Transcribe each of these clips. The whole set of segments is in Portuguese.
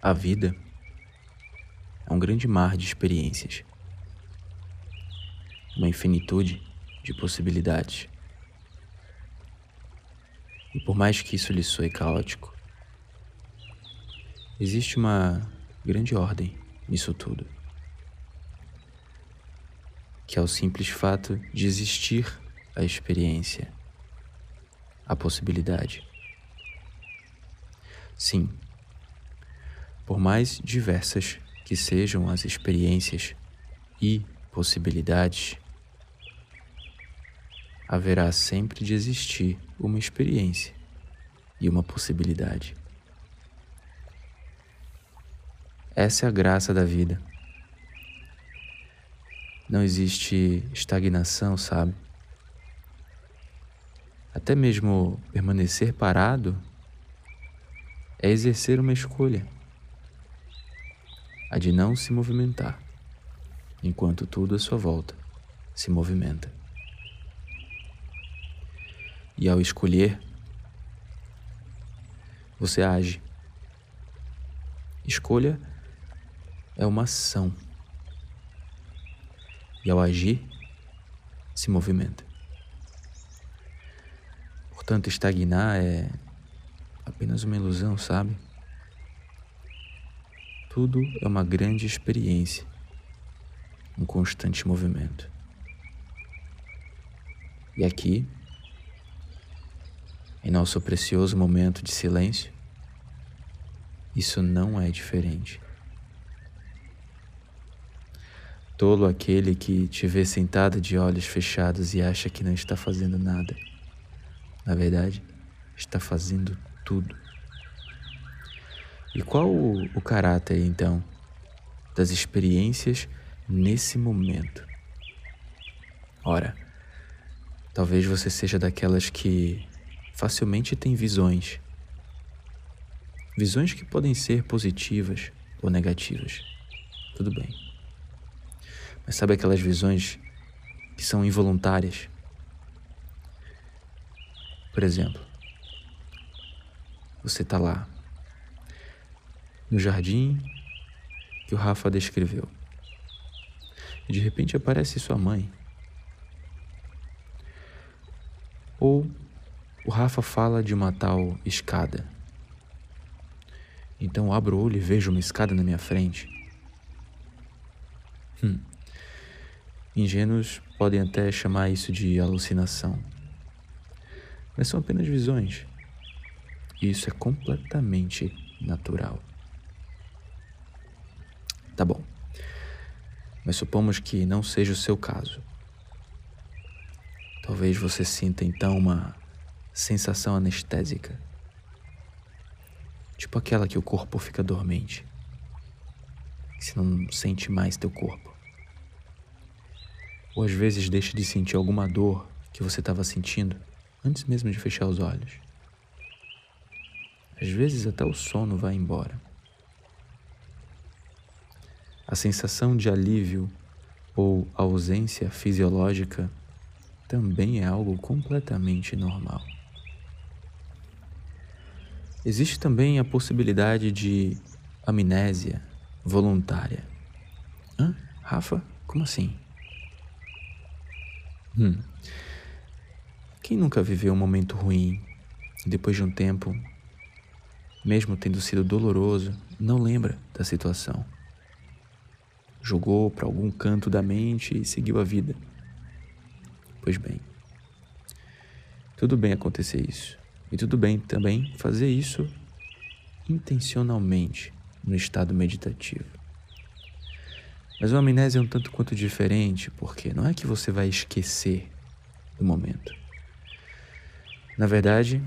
A vida é um grande mar de experiências, uma infinitude de possibilidades. E por mais que isso lhe soe caótico, existe uma grande ordem nisso tudo, que é o simples fato de existir a experiência, a possibilidade. Sim, por mais diversas que sejam as experiências e possibilidades, haverá sempre de existir uma experiência e uma possibilidade. Essa é a graça da vida. Não existe estagnação, sabe? Até mesmo permanecer parado é exercer uma escolha a de não se movimentar, enquanto tudo à sua volta se movimenta. E ao escolher, você age. Escolha é uma ação. E ao agir, se movimenta. Portanto, estagnar é apenas uma ilusão, sabe? Tudo é uma grande experiência, um constante movimento. E aqui, em nosso precioso momento de silêncio, isso não é diferente. Tolo aquele que te vê sentada de olhos fechados e acha que não está fazendo nada. Na verdade, está fazendo tudo. E qual o, o caráter, então, das experiências nesse momento? Ora, talvez você seja daquelas que facilmente tem visões. Visões que podem ser positivas ou negativas. Tudo bem. Mas sabe aquelas visões que são involuntárias? Por exemplo, você está lá no jardim que o Rafa descreveu. E de repente aparece sua mãe. Ou o Rafa fala de uma tal escada. Então abro o olho e vejo uma escada na minha frente. Hum. Ingênuos podem até chamar isso de alucinação. Mas são apenas visões. E isso é completamente natural. Tá bom. Mas supomos que não seja o seu caso. Talvez você sinta então uma sensação anestésica. Tipo aquela que o corpo fica dormente. Você não sente mais teu corpo. Ou às vezes deixa de sentir alguma dor que você estava sentindo antes mesmo de fechar os olhos. Às vezes até o sono vai embora. A sensação de alívio ou ausência fisiológica também é algo completamente normal. Existe também a possibilidade de amnésia voluntária. Hã? Rafa? Como assim? Hum. Quem nunca viveu um momento ruim e depois de um tempo, mesmo tendo sido doloroso, não lembra da situação? Jogou para algum canto da mente e seguiu a vida. Pois bem, tudo bem acontecer isso. E tudo bem também fazer isso intencionalmente no estado meditativo. Mas uma amnésia é um tanto quanto diferente, porque não é que você vai esquecer do momento. Na verdade,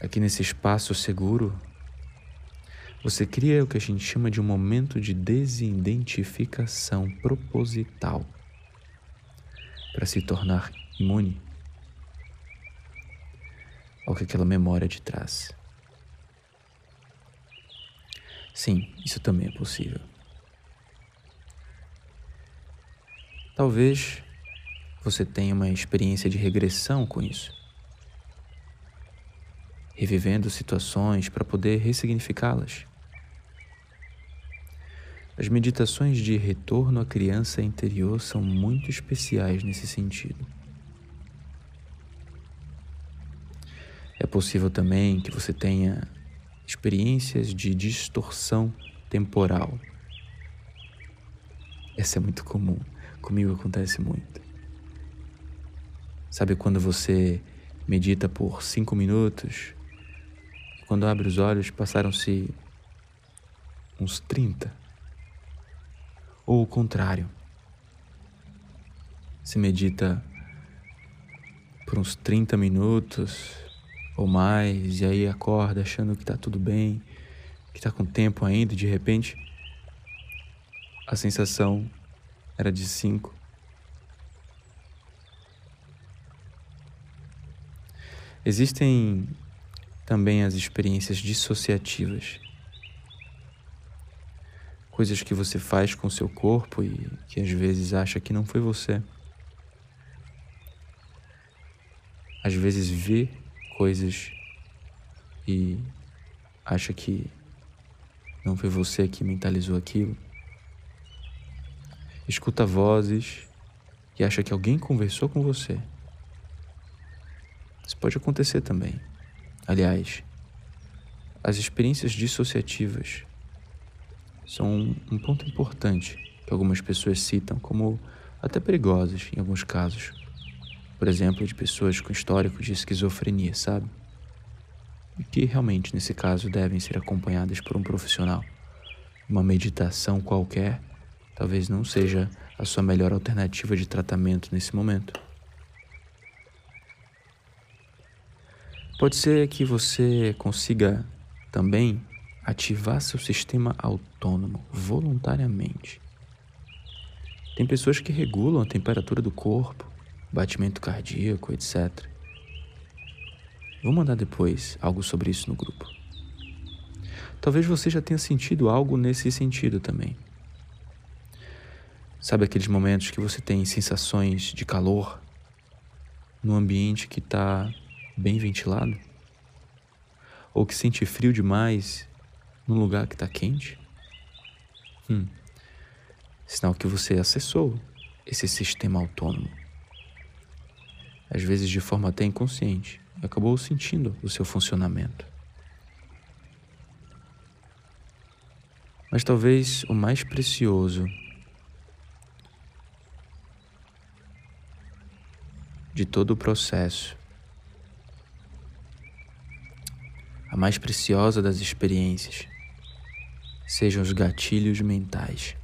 aqui nesse espaço seguro, você cria o que a gente chama de um momento de desidentificação proposital para se tornar imune ao que aquela memória te traz. Sim, isso também é possível. Talvez você tenha uma experiência de regressão com isso. Revivendo situações para poder ressignificá-las As meditações de retorno à criança interior são muito especiais nesse sentido. É possível também que você tenha experiências de distorção temporal. Essa é muito comum, comigo acontece muito. Sabe quando você medita por cinco minutos, quando abre os olhos passaram-se uns 30 ou o contrário. Se medita por uns 30 minutos ou mais, e aí acorda achando que está tudo bem, que está com tempo ainda, e de repente a sensação era de 5. Existem também as experiências dissociativas coisas que você faz com seu corpo e que às vezes acha que não foi você. Às vezes vê coisas e acha que não foi você que mentalizou aquilo. Escuta vozes e acha que alguém conversou com você. Isso pode acontecer também. Aliás, as experiências dissociativas são um ponto importante que algumas pessoas citam como até perigosos em alguns casos. Por exemplo, de pessoas com histórico de esquizofrenia, sabe? E que realmente, nesse caso, devem ser acompanhadas por um profissional. Uma meditação qualquer talvez não seja a sua melhor alternativa de tratamento nesse momento. Pode ser que você consiga também ativar seu sistema autônomo voluntariamente. Tem pessoas que regulam a temperatura do corpo, batimento cardíaco, etc. Vou mandar depois algo sobre isso no grupo. Talvez você já tenha sentido algo nesse sentido também. Sabe aqueles momentos que você tem sensações de calor no ambiente que está bem ventilado? Ou que sente frio demais num lugar que está quente? Hum, sinal que você acessou esse sistema autônomo. Às vezes de forma até inconsciente, acabou sentindo o seu funcionamento. Mas talvez o mais precioso de todo o processo, a mais preciosa das experiências, sejam os gatilhos mentais.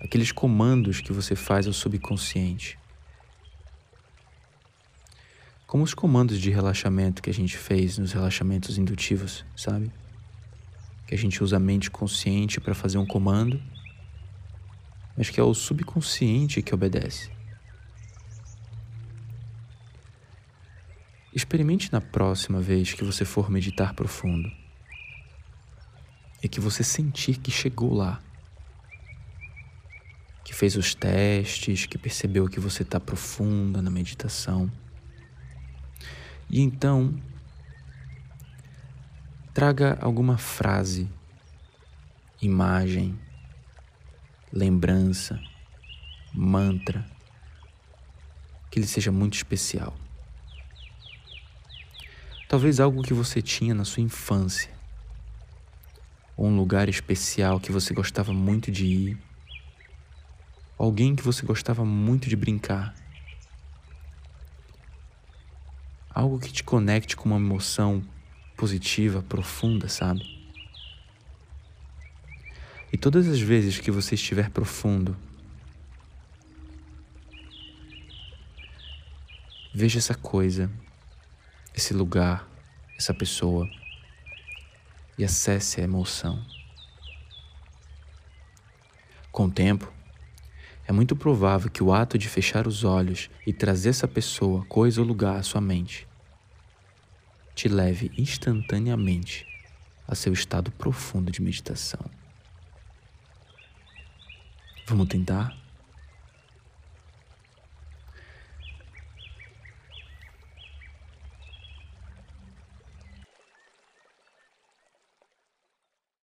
Aqueles comandos que você faz ao subconsciente. Como os comandos de relaxamento que a gente fez nos relaxamentos indutivos, sabe? Que a gente usa a mente consciente para fazer um comando, mas que é o subconsciente que obedece. Experimente na próxima vez que você for meditar profundo é que você sentir que chegou lá, que fez os testes, que percebeu que você está profunda na meditação. E então, traga alguma frase, imagem, lembrança, mantra, que ele seja muito especial. Talvez algo que você tinha na sua infância ou um lugar especial que você gostava muito de ir, alguém que você gostava muito de brincar, algo que te conecte com uma emoção positiva, profunda, sabe? E todas as vezes que você estiver profundo, veja essa coisa, esse lugar, essa pessoa e acesse a emoção. Com o tempo, é muito provável que o ato de fechar os olhos e trazer essa pessoa, coisa ou lugar à sua mente te leve instantaneamente a seu estado profundo de meditação. Vamos tentar?